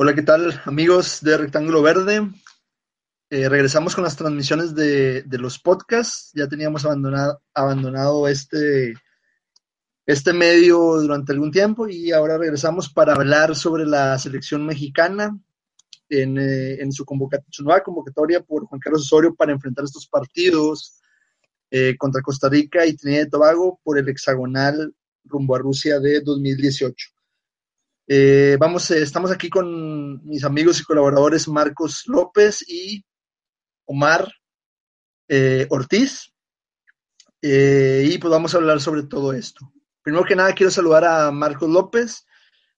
Hola, ¿qué tal amigos de Rectángulo Verde? Eh, regresamos con las transmisiones de, los podcasts. Ya teníamos abandonado, este, este medio durante algún tiempo y ahora regresamos para hablar sobre la selección mexicana en, eh, su, su, nueva convocatoria por Juan Carlos Osorio para enfrentar estos partidos eh, contra Costa Rica y Trinidad y Tobago por el hexagonal rumbo a Rusia de 2018. Eh, vamos, eh, estamos aquí con mis amigos y colaboradores Marcos López y Omar eh, Ortiz. y pues vamos a hablar sobre todo esto. Primero que nada, quiero saludar a Marcos López.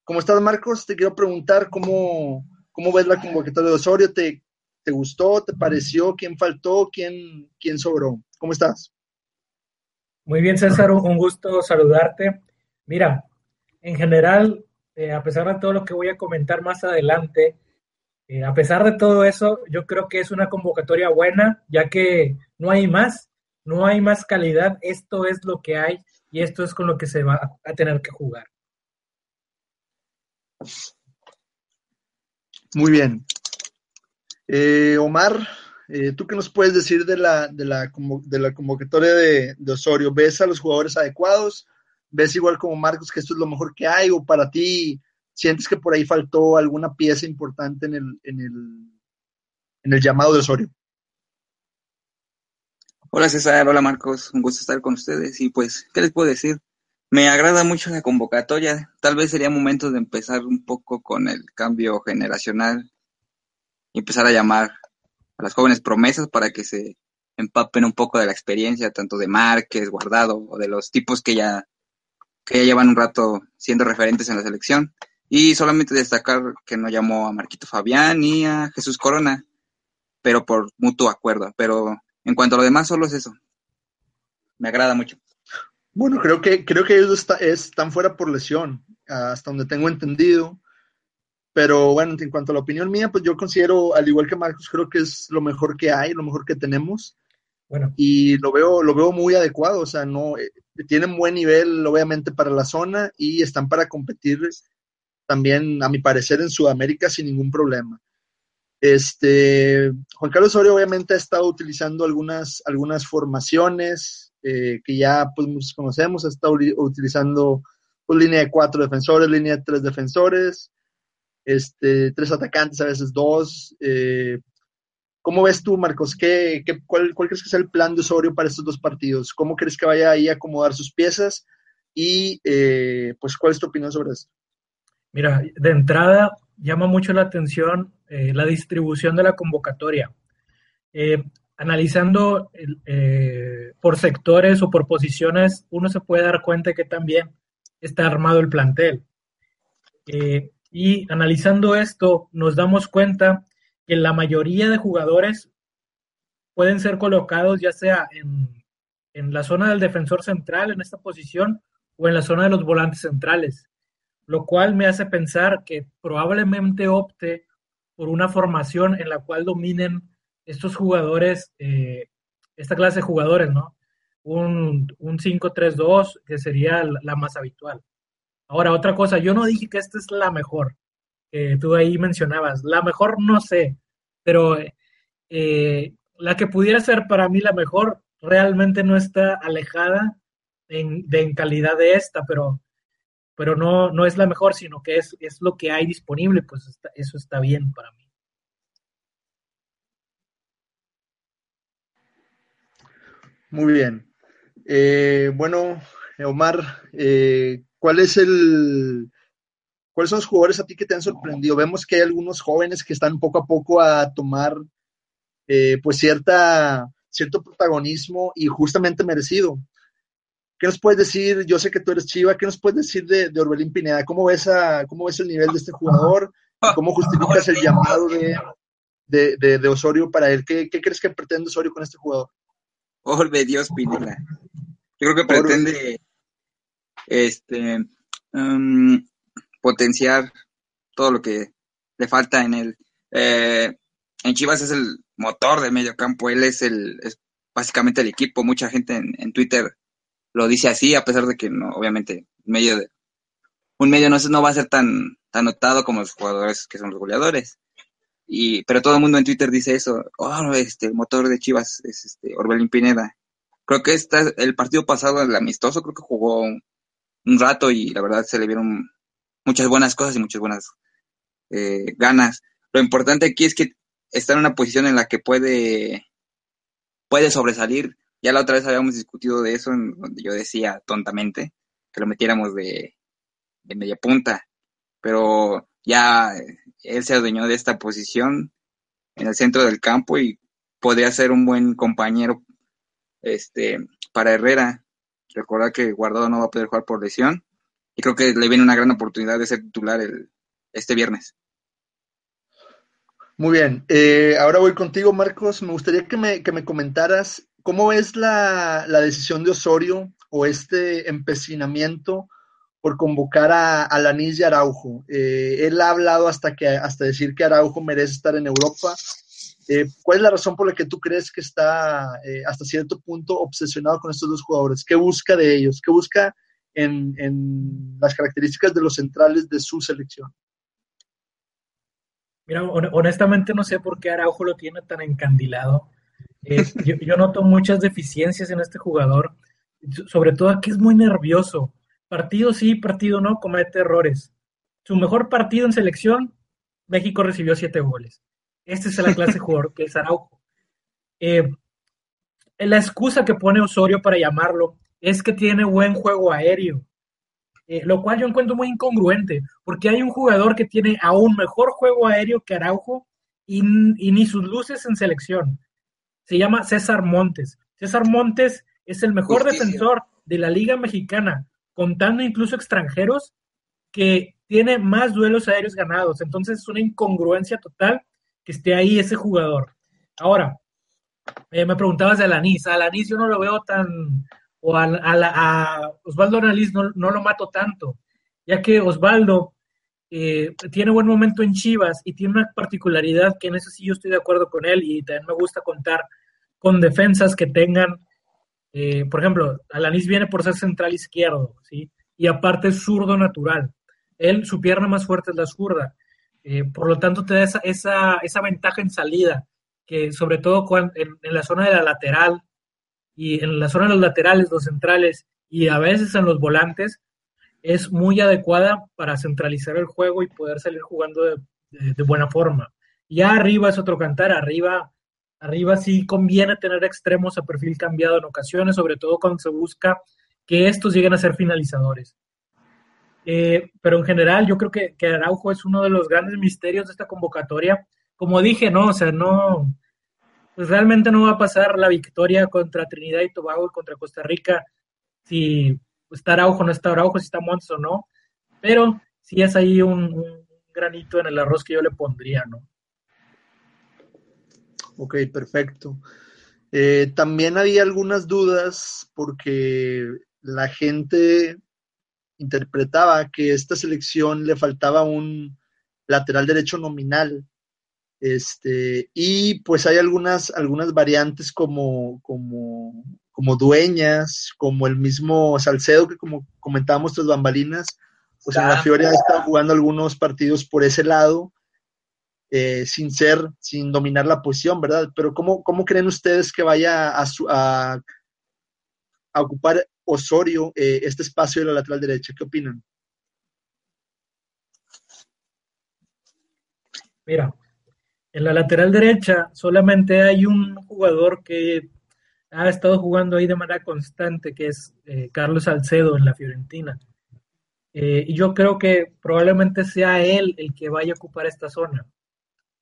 ¿Cómo estás, Marcos? Te quiero preguntar cómo, cómo ves la convocatoria de Osorio. ¿Te, ¿Te gustó? ¿Te pareció? ¿Quién faltó? ¿Quién, quién sobró? ¿Cómo estás? Muy bien, César, un gusto saludarte. Mira, en general eh, a pesar de todo lo que voy a comentar más adelante, eh, a pesar de todo eso, yo creo que es una convocatoria buena, ya que no hay más, no hay más calidad, esto es lo que hay y esto es con lo que se va a tener que jugar. Muy bien. Eh, Omar, ¿tú qué nos puedes decir de la, de la, de la convocatoria de, de Osorio? ¿Ves a los jugadores adecuados? Ves igual como Marcos que esto es lo mejor que hay o para ti sientes que por ahí faltó alguna pieza importante en el, en el, en el llamado de Osorio? Hola César, hola Marcos, un gusto estar con ustedes y pues, ¿qué les puedo decir? Me agrada mucho la convocatoria, tal vez sería momento de empezar un poco con el cambio generacional y empezar a llamar a las jóvenes promesas para que se empapen un poco de la experiencia, tanto de Márquez, Guardado o de los tipos que ya que ya llevan un rato siendo referentes en la selección. Y solamente destacar que no llamó a Marquito Fabián ni a Jesús Corona, pero por mutuo acuerdo. Pero en cuanto a lo demás, solo es eso. Me agrada mucho. Bueno, creo que, creo que ellos están fuera por lesión, hasta donde tengo entendido. Pero bueno, en cuanto a la opinión mía, pues yo considero, al igual que Marcos, creo que es lo mejor que hay, lo mejor que tenemos. Bueno. Y lo veo, lo veo muy adecuado, o sea, no, eh, tienen buen nivel, obviamente, para la zona y están para competir también, a mi parecer, en Sudamérica sin ningún problema. Este, Juan Carlos Osorio obviamente ha estado utilizando algunas, algunas formaciones eh, que ya pues conocemos, ha estado utilizando pues, línea de cuatro defensores, línea de tres defensores, este, tres atacantes, a veces dos, eh, ¿Cómo ves tú, Marcos? ¿Qué, cuál, crees que es el plan de Osorio para estos dos partidos? ¿Cómo crees que vaya ahí a acomodar sus piezas? Y eh, pues, ¿cuál es tu opinión sobre esto? Mira, de entrada llama mucho la atención eh, la distribución de la convocatoria. Eh, analizando por sectores o por posiciones, uno se puede dar cuenta que también está armado el plantel. y analizando esto, nos damos cuenta que la mayoría de jugadores pueden ser colocados ya sea en, en la zona del defensor central, en esta posición, o en la zona de los volantes centrales, lo cual me hace pensar que probablemente opte por una formación en la cual dominen estos jugadores, eh, esta clase de jugadores, ¿no? Un, un 5-3-2, que sería la más habitual. Ahora, otra cosa, yo no dije que esta es la mejor, que tú ahí mencionabas. La mejor no sé, pero eh, la que pudiera ser para mí la mejor realmente no está alejada en, calidad de esta, pero, pero no, no es la mejor, sino que es, es lo que hay disponible, pues eso está bien para mí. Muy bien. Eh, bueno, Omar, eh, ¿cuál es el, ¿Cuáles son los jugadores a ti que te han sorprendido? Vemos que hay algunos jóvenes que están poco a poco a tomar eh, pues cierta, cierto protagonismo y justamente merecido. ¿Qué nos puedes decir? Yo sé que tú eres Chiva, ¿qué nos puedes decir de, de Orbelín Pineda? ¿Cómo ves, a, ¿Cómo ves el nivel de este jugador? ¿Cómo justificas el llamado de, de, Osorio para él? ¿Qué, ¿Qué, crees que pretende Osorio con este jugador? Orbe Dios Pineda. Yo creo que pretende este um, potenciar todo lo que le falta en él. Eh, en Chivas es el motor de medio campo, él es el es básicamente el equipo. Mucha gente en, en Twitter lo dice así, a pesar de que no, obviamente, medio un medio no, no va a ser tan, tan notado como los jugadores que son los goleadores. Y, pero todo el mundo en Twitter dice eso, oh, este, el motor de Chivas es este, Orbelín Pineda. Creo que está, el partido pasado, el amistoso, creo que jugó un, rato y la verdad se le vieron muchas buenas cosas y muchas buenas eh, ganas. Lo importante aquí es que está en una posición en la que puede, puede sobresalir ya la otra vez habíamos discutido de eso, en donde yo decía tontamente que lo metiéramos de, media punta, pero ya él se adueñó de esta posición en el centro del campo y podría ser un buen compañero este para Herrera. Recordar que Guardado no va a poder jugar por lesión y creo que le viene una gran oportunidad de ser titular el, este viernes. Muy bien, eh, ahora voy contigo Marcos. Me gustaría que me, que me comentaras ¿Cómo ves la, decisión de Osorio o este empecinamiento por convocar a, a y Araujo? Eh, él ha hablado hasta, que, hasta decir que Araujo merece estar en Europa. Eh, ¿Cuál es la razón por la que tú crees que está eh, hasta cierto punto obsesionado con estos dos jugadores? ¿Qué busca de ellos? ¿Qué busca en, en las características de los centrales de su selección? Mira, honestamente no sé por qué Araujo lo tiene tan encandilado yo, noto muchas deficiencias en este jugador, sobre todo que es muy nervioso. Partido sí, partido no, comete errores. Su mejor partido en selección, México recibió siete goles. Este es la clase de jugador que es Araujo. Eh, la excusa que pone Osorio para llamarlo es que tiene buen juego aéreo, eh, lo cual yo encuentro muy incongruente, porque hay un jugador que tiene aún mejor juego aéreo que Araujo y ni sus luces en selección se llama César Montes. César Montes es el mejor defensor de la Liga Mexicana, contando incluso extranjeros, que tiene más duelos aéreos ganados. Entonces es una incongruencia total que esté ahí ese jugador. Ahora, eh, me preguntabas de Alanis. A Alanis yo no lo veo tan, o a, Osvaldo Alanis no, no, lo mato tanto, ya que Osvaldo eh, tiene buen momento en Chivas y tiene una particularidad que en eso sí yo estoy de acuerdo con él y también me gusta contar con defensas que tengan, eh, por ejemplo, Alanis viene por ser central izquierdo, ¿sí? Y aparte es zurdo natural. Él, su pierna más fuerte es la zurda. Eh, por lo tanto, te da esa, esa, esa, ventaja en salida, que sobre todo cuando, en, la zona de la lateral y en la zona de los laterales, los centrales y a veces en los volantes, es muy adecuada para centralizar el juego y poder salir jugando de, de buena forma. Ya arriba es otro cantar, arriba Arriba sí conviene tener extremos a perfil cambiado en ocasiones, sobre todo cuando se busca que estos lleguen a ser finalizadores. Eh, pero en general yo creo que, que, Araujo es uno de los grandes misterios de esta convocatoria. Como dije, no, o sea, no, pues realmente no va a pasar la victoria contra Trinidad y Tobago y contra Costa Rica si está Araujo, no está Araujo, si está Montes o no, pero sí es ahí un, un granito en el arroz que yo le pondría, ¿no? Ok, perfecto. Eh, también había algunas dudas porque la gente interpretaba que a esta selección le faltaba un lateral derecho nominal. Este, y pues hay algunas, algunas variantes como, como, como dueñas, como el mismo Salcedo, que como comentábamos tras bambalinas, pues en la Fiore ha estado jugando algunos partidos por ese lado eh, sin ser, sin dominar la posición, ¿verdad? Pero ¿cómo, cómo creen ustedes que vaya a, a, ocupar Osorio eh, este espacio de la lateral derecha? ¿Qué opinan? Mira, en la lateral derecha solamente hay un jugador que ha estado jugando ahí de manera constante, que es eh, Carlos Salcedo en la Fiorentina. y yo creo que probablemente sea él el que vaya a ocupar esta zona.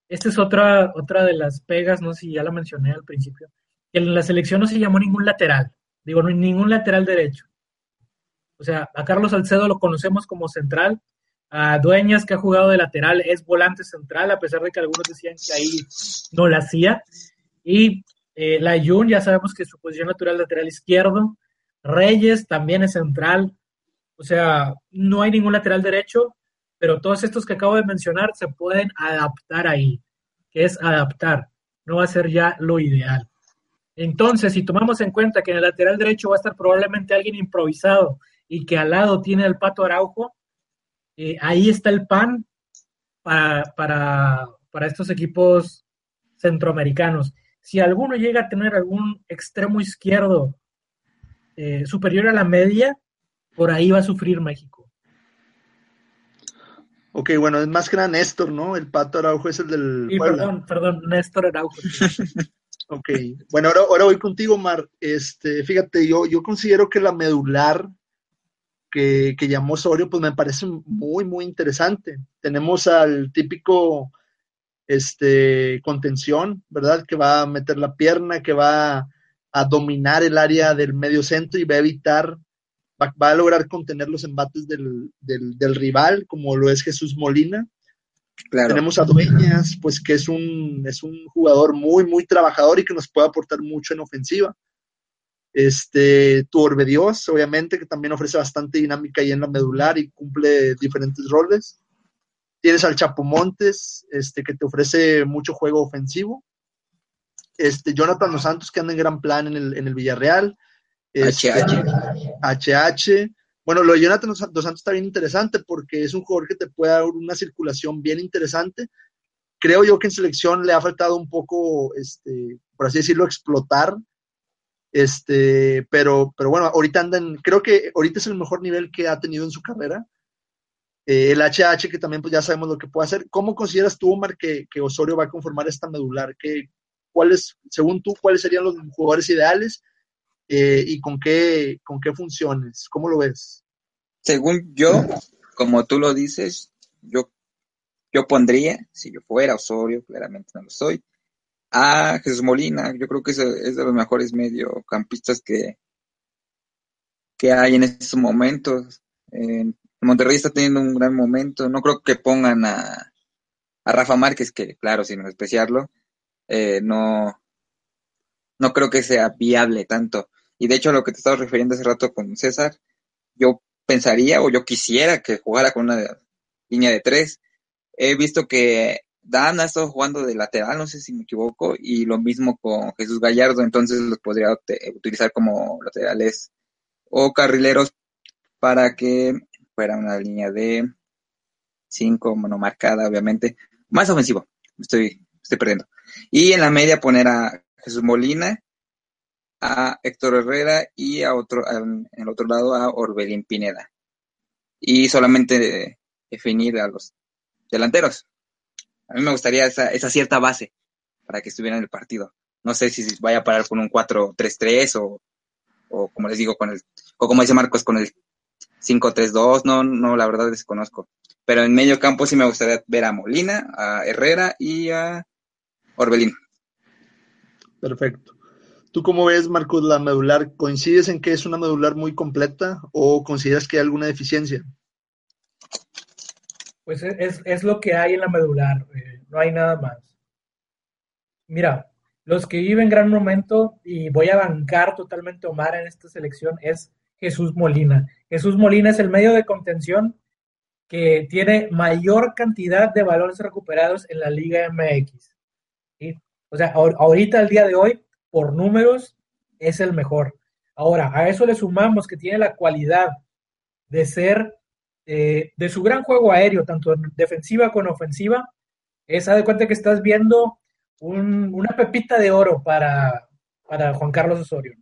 Esta es otra, otra de las pegas, no sé si ya la mencioné al principio, que en la selección no se llamó ningún lateral, digo, ningún lateral derecho. O sea, a Carlos Salcedo lo conocemos como central, a Dueñas que ha jugado de lateral es volante central, a pesar de que algunos decían que ahí no la hacía. Y eh, la Jun, ya sabemos que su posición natural lateral izquierdo. Reyes también es central. O sea, no hay ningún lateral derecho, pero todos estos que acabo de mencionar se pueden adaptar ahí, que es adaptar, no va a ser ya lo ideal. Entonces, si tomamos en cuenta que en el lateral derecho va a estar probablemente alguien improvisado y que al lado tiene el pato Araujo, eh, ahí está el pan para, para, estos equipos centroamericanos. Si alguno llega a tener algún extremo izquierdo eh, superior a la media, por ahí va a sufrir México. Ok, bueno, es más que nada Néstor, ¿no? El Pato Araujo es el del... perdón, perdón, Néstor Araujo. ok, bueno, ahora, ahora voy contigo, Mar. Este, fíjate, yo, yo considero que la medular que, llamó Osorio, pues me parece muy, muy interesante. Tenemos al típico este, contención, ¿verdad? Que va a meter la pierna, que va a dominar el área del medio centro y va a evitar, va, a lograr contener los embates del, del, rival, como lo es Jesús Molina. Tenemos a Dueñas, pues que es un, es un jugador muy, muy trabajador y que nos puede aportar mucho en ofensiva. Este, tu Orbe Dios, obviamente, que también ofrece bastante dinámica ahí en la medular y cumple diferentes roles. Tienes al Chapo Montes, este, que te ofrece mucho juego ofensivo. Este, Jonathan Dos Santos, que anda en gran plan en el, en el Villarreal. HH. HH. Bueno, lo de Jonathan Dos Santos está bien interesante porque es un jugador que te puede dar una circulación bien interesante. Creo yo que en selección le ha faltado un poco, este, por así decirlo, explotar este, pero, pero bueno, ahorita andan, creo que ahorita es el mejor nivel que ha tenido en su carrera. Eh, el HH, que también pues ya sabemos lo que puede hacer. ¿Cómo consideras tú, Omar, que, Osorio va a conformar esta medular? ¿Qué, cuáles, según tú, cuáles serían los jugadores ideales eh, y con qué, con qué funciones? ¿Cómo lo ves? Según yo, como tú lo dices, yo, yo pondría, si yo fuera Osorio, claramente no lo soy, a Jesús Molina, yo creo que es, es de los mejores mediocampistas que, que hay en estos momentos. Monterrey está teniendo un gran momento. No creo que pongan a, a Rafa Márquez, que claro, sin despreciarlo, eh, no, no creo que sea viable tanto. Y de hecho, lo que te estaba refiriendo hace rato con César, yo pensaría o yo quisiera que jugara con una línea de tres. He visto que Dan ha estado jugando de lateral, no sé si me equivoco, y lo mismo con Jesús Gallardo, entonces los podría utilizar como laterales o carrileros para que fuera una línea de 5 monomarcada, obviamente, más ofensivo, estoy, estoy perdiendo. Y en la media poner a Jesús Molina, a Héctor Herrera y a otro, en el otro lado a Orbelín Pineda. Y solamente definir a los delanteros. A mí me gustaría esa, esa cierta base para que estuviera en el partido. No sé si vaya a parar con un 4-3-3 o, o como les digo, con el, o como dice Marcos, con el 5-3-2, no, no, la verdad desconozco. Pero en medio campo sí me gustaría ver a Molina, a Herrera y a Orbelín. Perfecto. ¿Tú cómo ves, Marcos, la medular? ¿Coincides en que es una medular muy completa o consideras que hay alguna deficiencia? Pues es, es lo que hay en la medular, eh, no hay nada más. Mira, los que viven gran momento, y voy a bancar totalmente Omar en esta selección, es Jesús Molina. Jesús Molina es el medio de contención que tiene mayor cantidad de valores recuperados en la Liga MX. O sea, ahorita, al día de hoy, por números, es el mejor. Ahora, a eso le sumamos que tiene la cualidad de ser eh, de su gran juego aéreo, tanto en defensiva como ofensiva, es, de cuenta que estás viendo una pepita de oro para, para Juan Carlos Osorio.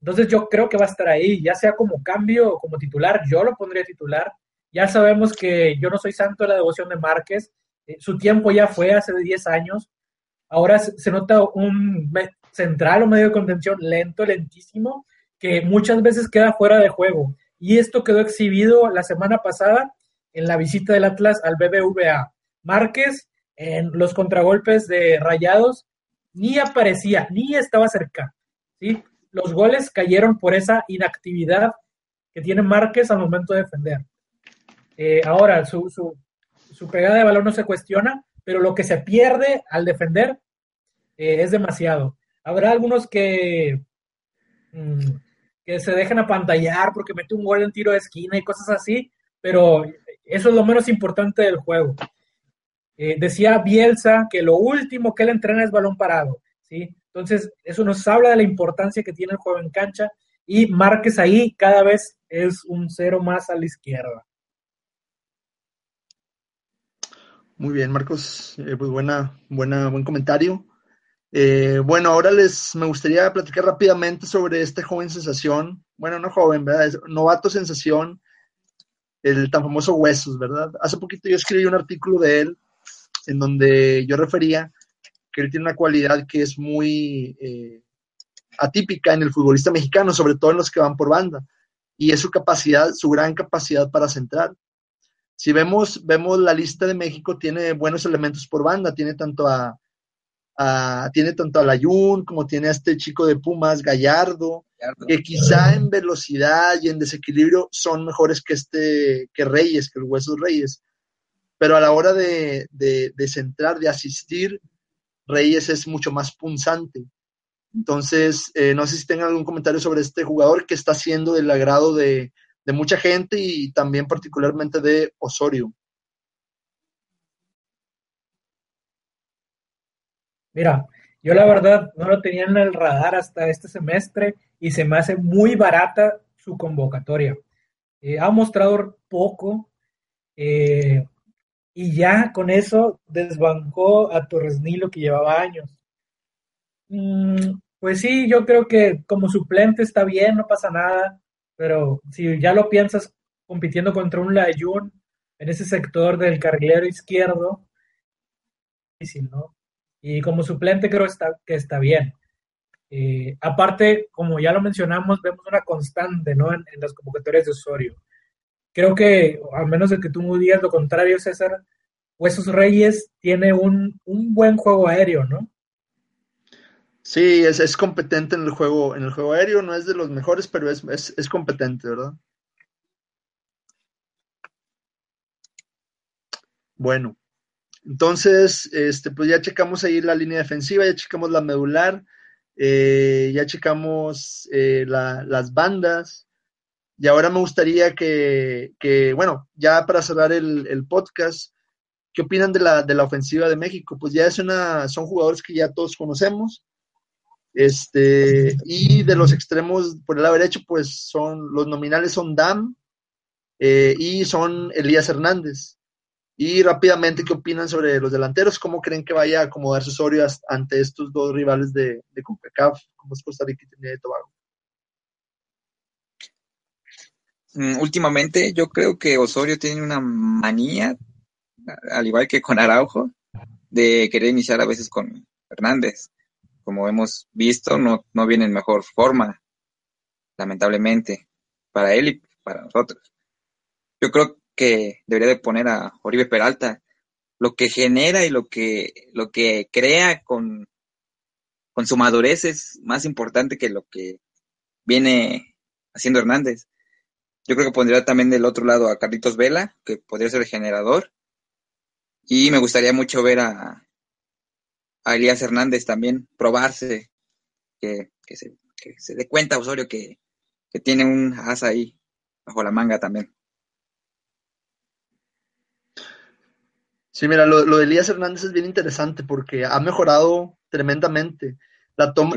Entonces yo creo que va a estar ahí, ya sea como cambio o como titular, yo lo pondría titular. Ya sabemos que yo no soy santo de la devoción de Márquez, eh, su tiempo ya fue hace 10 años, ahora se nota un central o medio de contención lento, lentísimo, que muchas veces queda fuera de juego. Y esto quedó exhibido la semana pasada en la visita del Atlas al BBVA. Márquez en los contragolpes de Rayados ni aparecía, ni estaba cerca. ¿sí? Los goles cayeron por esa inactividad que tiene Márquez al momento de defender. Eh, ahora, su, su, pegada de balón no se cuestiona, pero lo que se pierde al defender eh, es demasiado. Habrá algunos que, mm, que se dejan apantallar porque mete un gol en tiro de esquina y cosas así, pero eso es lo menos importante del juego. Eh, decía Bielsa que lo último que él entrena es balón parado, ¿sí? Entonces, eso nos habla de la importancia que tiene el juego en cancha y Márquez ahí cada vez es un cero más a la izquierda. Muy bien, Marcos, eh, pues buena, buena, buen comentario. Eh, bueno, ahora les me gustaría platicar rápidamente sobre este joven sensación, bueno, no joven, ¿verdad? Es novato sensación, el tan famoso Huesos, ¿verdad? Hace poquito yo escribí un artículo de él en donde yo refería que él tiene una cualidad que es muy eh, atípica en el futbolista mexicano, sobre todo en los que van por banda, y es su capacidad, su gran capacidad para centrar. Si vemos, vemos la lista de México, tiene buenos elementos por banda, tiene tanto a, tiene tanto a Layun como tiene a este chico de Pumas, Gallardo, que quizá en velocidad y en desequilibrio son mejores que este, que Reyes, que el Huesos Reyes. Pero a la hora de, de, de centrar, de asistir, Reyes es mucho más punzante. Entonces, eh, no sé si tengan algún comentario sobre este jugador que está siendo del agrado de, mucha gente y también particularmente de Osorio. Mira, yo la verdad no lo tenía en el radar hasta este semestre y se me hace muy barata su convocatoria. Eh, ha mostrado poco eh, y ya con eso desbancó a Torres Nilo que llevaba años. Mm, pues sí, yo creo que como suplente está bien, no pasa nada, pero si ya lo piensas compitiendo contra un Layun en ese sector del carrilero izquierdo, difícil, ¿no? Y como suplente creo está, que está bien. Eh, aparte, como ya lo mencionamos, vemos una constante, ¿no? En, las convocatorias de Osorio. Creo que, a menos de que tú digas lo contrario, César, Huesos Reyes tiene un, un buen juego aéreo, ¿no? Sí, es, es, competente en el juego, en el juego aéreo, no es de los mejores, pero es, es, competente, ¿verdad? Bueno, entonces, este, pues ya checamos ahí la línea defensiva, ya checamos la medular, eh, ya checamos eh, las bandas, y ahora me gustaría que, que bueno, ya para cerrar el, podcast, ¿qué opinan de la, de la ofensiva de México? Pues ya es una, son jugadores que ya todos conocemos, este, y de los extremos por el lado derecho, pues son los nominales son Dam eh, y son Elías Hernández. Y rápidamente, ¿qué opinan sobre los delanteros? ¿Cómo creen que vaya a acomodarse Osorio ante estos dos rivales de, de CONCACAF, como es Costa Rica y Trinidad y Tobago? Mm, últimamente, yo creo que Osorio tiene una manía, al igual que con Araujo, de querer iniciar a veces con Hernández como hemos visto, no, no viene en mejor forma, lamentablemente, para él y para nosotros. Yo creo que debería de poner a Oribe Peralta. Lo que genera y lo que, lo que crea con, con su madurez es más importante que lo que viene haciendo Hernández. Yo creo que pondría también del otro lado a Carlitos Vela, que podría ser el generador. Y me gustaría mucho ver a, a Elías Hernández también, probarse, que, se, se dé cuenta Osorio que, tiene un asa ahí bajo la manga también. Sí, mira, lo, de Elías Hernández es bien interesante porque ha mejorado tremendamente. La toma,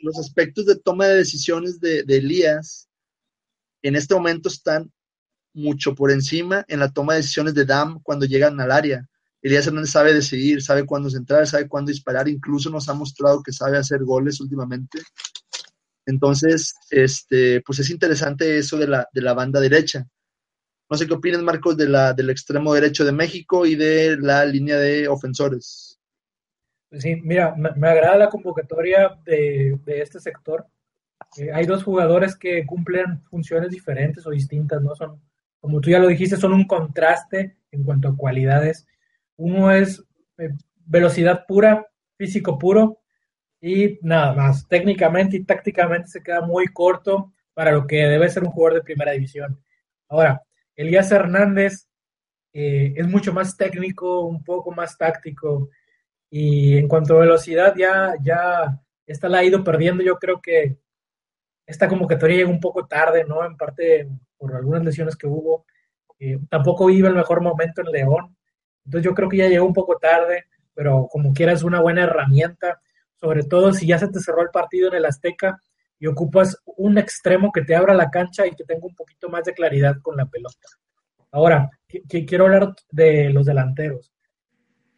los aspectos de toma de decisiones de, de, Elías en este momento están mucho por encima en la toma de decisiones de Dam cuando llegan al área. Elías Hernández sabe decidir, sabe cuándo centrar, sabe cuándo disparar, incluso nos ha mostrado que sabe hacer goles últimamente. Entonces, este, pues es interesante eso de la, de la banda derecha. No sé qué opinas, Marcos, de la, del extremo derecho de México y de la línea de ofensores. Pues sí, mira, me, agrada la convocatoria de, este sector. Eh, hay dos jugadores que cumplen funciones diferentes o distintas, ¿no? Son, como tú ya lo dijiste, son un contraste en cuanto a cualidades. Uno es eh, velocidad pura, físico puro y nada más. Técnicamente y tácticamente se queda muy corto para lo que debe ser un jugador de primera división. Ahora, Elías Hernández eh, es mucho más técnico, un poco más táctico, y en cuanto a velocidad ya, ya esta la ha ido perdiendo, yo creo que esta convocatoria llegó un poco tarde, ¿no? En parte por algunas lesiones que hubo. Eh, tampoco iba el mejor momento en León. Entonces yo creo que ya llegó un poco tarde, pero como quiera es una buena herramienta, sobre todo si ya se te cerró el partido en el Azteca y ocupas un extremo que te abra la cancha y que tenga un poquito más de claridad con la pelota. Ahora, quiero hablar de los delanteros.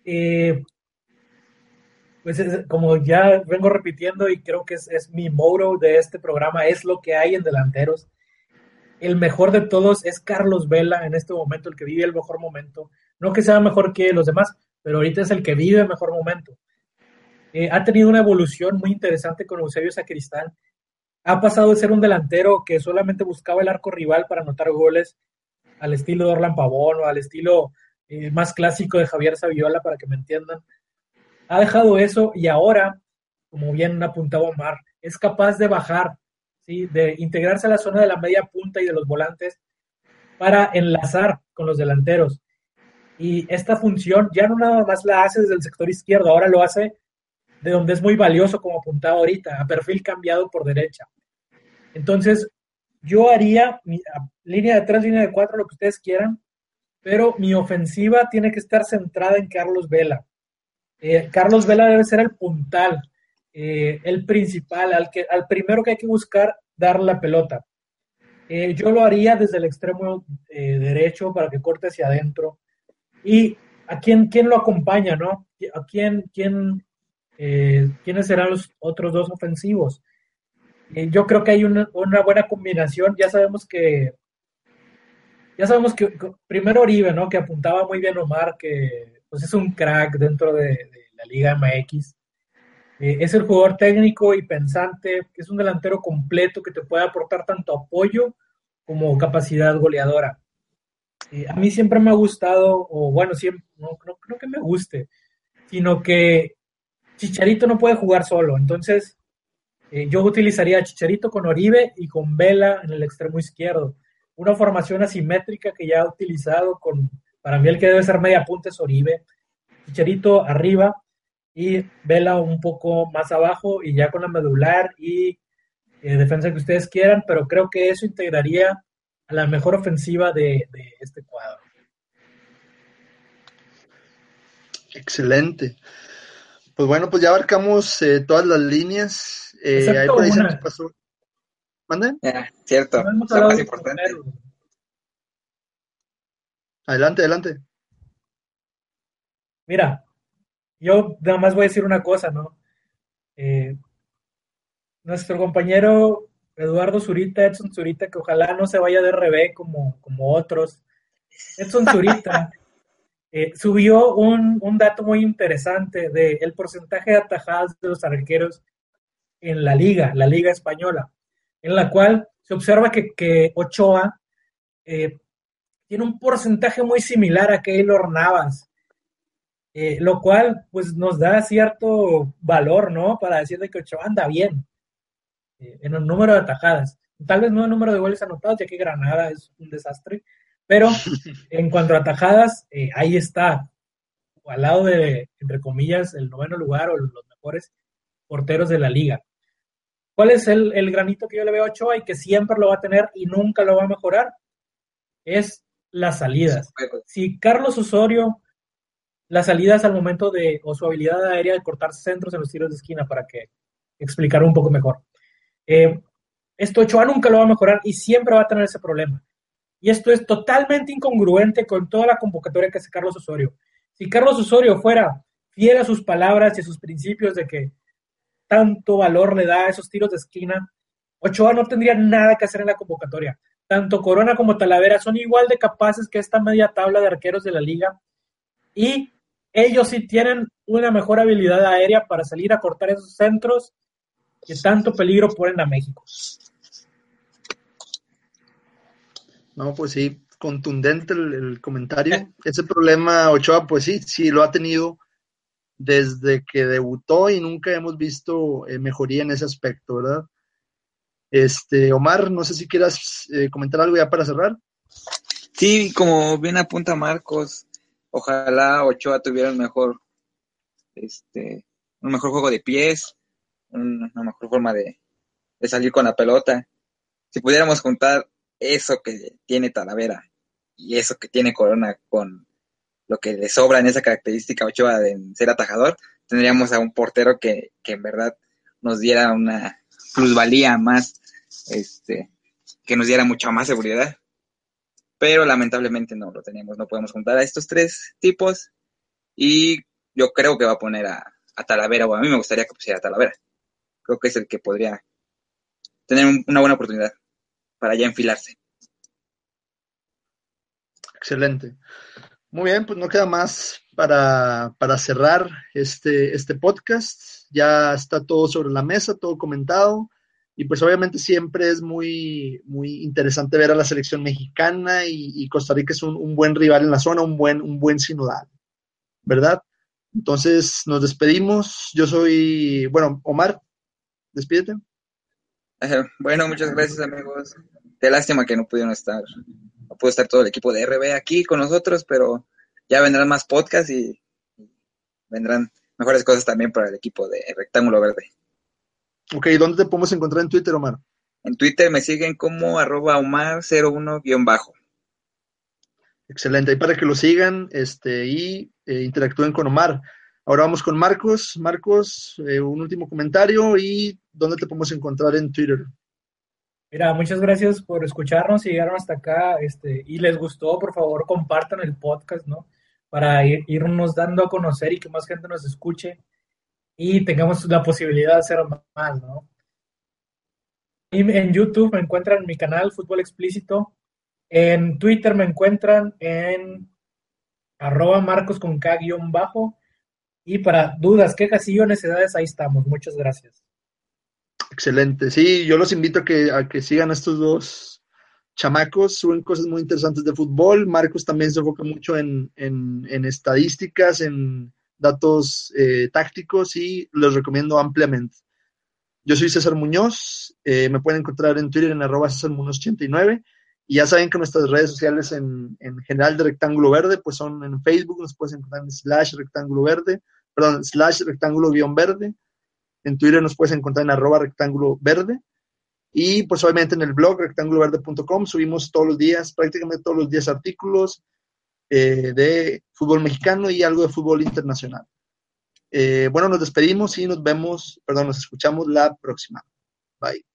Eh, pues como ya vengo repitiendo y creo que es, es mi motto de este programa, es lo que hay en delanteros. El mejor de todos es Carlos Vela en este momento, el que vive el mejor momento. No que sea mejor que los demás, pero ahorita es el que vive el mejor momento. Eh, ha tenido una evolución muy interesante con Eusebio Sacristán. Ha pasado de ser un delantero que solamente buscaba el arco rival para anotar goles al estilo de Orlan Pavón o al estilo eh, más clásico de Javier Saviola, para que me entiendan. Ha dejado eso y ahora, como bien apuntaba Omar, es capaz de bajar, ¿sí? de integrarse a la zona de la media punta y de los volantes para enlazar con los delanteros. Y esta función ya no nada más la hace desde el sector izquierdo, ahora lo hace de donde es muy valioso, como apuntaba ahorita, a perfil cambiado por derecha. Entonces, yo haría línea de tres, línea de cuatro, lo que ustedes quieran, pero mi ofensiva tiene que estar centrada en Carlos Vela. Eh, Carlos Vela debe ser el puntal, eh, el principal, al, que, al primero que hay que buscar dar la pelota. Eh, yo lo haría desde el extremo derecho para que corte hacia adentro. ¿Y a quién, quién lo acompaña, no? ¿A quién, quién, quiénes serán los otros dos ofensivos? Yo creo que hay una, una, buena combinación. Ya sabemos que ya sabemos que primero Oribe, ¿no? Que apuntaba muy bien Omar, que pues es un crack dentro de, la Liga MX. Eh, es el jugador técnico y pensante, es un delantero completo que te puede aportar tanto apoyo como capacidad goleadora. Eh, a mí siempre me ha gustado, o bueno, siempre, no que me guste, sino que Chicharito no puede jugar solo. Entonces, eh, yo utilizaría Chicharito con Oribe y con Vela en el extremo izquierdo. Una formación asimétrica que ya ha utilizado con para mí el que debe ser media punta es Oribe. Chicharito arriba y Vela un poco más abajo y ya con la medular y eh, defensa que ustedes quieran, pero creo que eso integraría a la mejor ofensiva de, este cuadro. Excelente. Pues bueno, pues ya abarcamos eh, todas las líneas. Eh, ahí por ahí se nos pasó. ¿Manden? cierto, más importante. Adelante, adelante. Mira, yo nada más voy a decir una cosa, ¿no? Eh, nuestro compañero Eduardo Zurita, Edson Zurita, que ojalá no se vaya de revés como, como otros. Edson Zurita eh, subió un, dato muy interesante del el porcentaje de atajadas de los arqueros en la liga, la liga española, en la cual se observa que, Ochoa eh, tiene un porcentaje muy similar a Keylor Navas, eh, lo cual pues nos da cierto valor, ¿no? Para decir de que Ochoa anda bien eh, en el número de atajadas. Tal vez no el número de goles anotados, ya que Granada es un desastre, pero en cuanto a atajadas, eh, ahí está, al lado de, entre comillas, el noveno lugar o los mejores porteros de la liga. ¿Cuál es el, el, granito que yo le veo a Ochoa y que siempre lo va a tener y nunca lo va a mejorar? Es las salidas. Si Carlos Osorio, las salidas al momento de, o su habilidad aérea de cortar centros en los tiros de esquina, para que explicar un poco mejor. Eh, esto Ochoa nunca lo va a mejorar y siempre va a tener ese problema. Y esto es totalmente incongruente con toda la convocatoria que hace Carlos Osorio. Si Carlos Osorio fuera fiel a sus palabras y a sus principios de que tanto valor le da a esos tiros de esquina, Ochoa no tendría nada que hacer en la convocatoria. Tanto Corona como Talavera son igual de capaces que esta media tabla de arqueros de la liga. Y ellos sí tienen una mejor habilidad aérea para salir a cortar esos centros que tanto peligro ponen a México. No, pues sí, contundente el, comentario. Ese problema Ochoa, pues sí, sí lo ha tenido desde que debutó y nunca hemos visto eh, mejoría en ese aspecto, ¿verdad? Este, Omar, no sé si quieras eh, comentar algo ya para cerrar. Sí, como bien apunta Marcos, ojalá Ochoa tuviera un mejor, este, un mejor juego de pies, una mejor forma de, de salir con la pelota. Si pudiéramos juntar eso que tiene Talavera y eso que tiene Corona con lo que le sobra en esa característica Ochoa de ser atajador, tendríamos a un portero que, que en verdad nos diera una plusvalía más, este, que nos diera mucha más seguridad. Pero lamentablemente no lo teníamos, no podemos juntar a estos tres tipos y yo creo que va a poner a, a Talavera, o a mí me gustaría que pusiera a Talavera. Creo que es el que podría tener una buena oportunidad para ya enfilarse. Excelente. Muy bien, pues no queda más para, para cerrar este, este podcast. Ya está todo sobre la mesa, todo comentado. Y pues obviamente siempre es muy, muy interesante ver a la selección mexicana y, Costa Rica es un, un, buen rival en la zona, un buen, un buen sinodal, ¿verdad? Entonces nos despedimos. Yo soy, bueno, Omar, despídete. Bueno, muchas gracias amigos. Qué lástima que no pudieron estar, pudo estar todo el equipo de RB aquí con nosotros, pero ya vendrán más podcasts y vendrán mejores cosas también para el equipo de Rectángulo Verde. Ok, ¿dónde te podemos encontrar en Twitter, Omar? En Twitter me siguen como arroba Omar01-bajo. Excelente, ahí para que lo sigan este, y eh, interactúen con Omar. Ahora vamos con Marcos. Marcos, eh, un último comentario y dónde te podemos encontrar en Twitter. Mira, muchas gracias por escucharnos y llegaron hasta acá. Este, y les gustó, por favor, compartan el podcast, ¿no? Para irnos dando a conocer y que más gente nos escuche y tengamos la posibilidad de hacer más, ¿no? En YouTube me encuentran en mi canal Fútbol Explícito. En Twitter me encuentran en arroba marcos con K bajo. Y para dudas, quejas y necesidades, ahí estamos. Muchas gracias. Excelente. Sí, yo los invito a que, a que sigan a estos dos chamacos. Suben cosas muy interesantes de fútbol. Marcos también se enfoca mucho en, en, estadísticas, en datos eh, tácticos y los recomiendo ampliamente. Yo soy César Muñoz. Eh, me pueden encontrar en Twitter en arroba César Muñoz 89. Y ya saben que nuestras redes sociales en, en, general de Rectángulo Verde, pues son en Facebook, nos puedes encontrar en slash Rectángulo Verde, perdón, slash Rectángulo guion verde. En Twitter nos puedes encontrar en arroba rectángulo verde. Y pues obviamente en el blog rectanguloverde.com subimos todos los días, prácticamente todos los días artículos eh, de fútbol mexicano y algo de fútbol internacional. Eh, bueno, nos despedimos y nos vemos, perdón, nos escuchamos la próxima. Bye.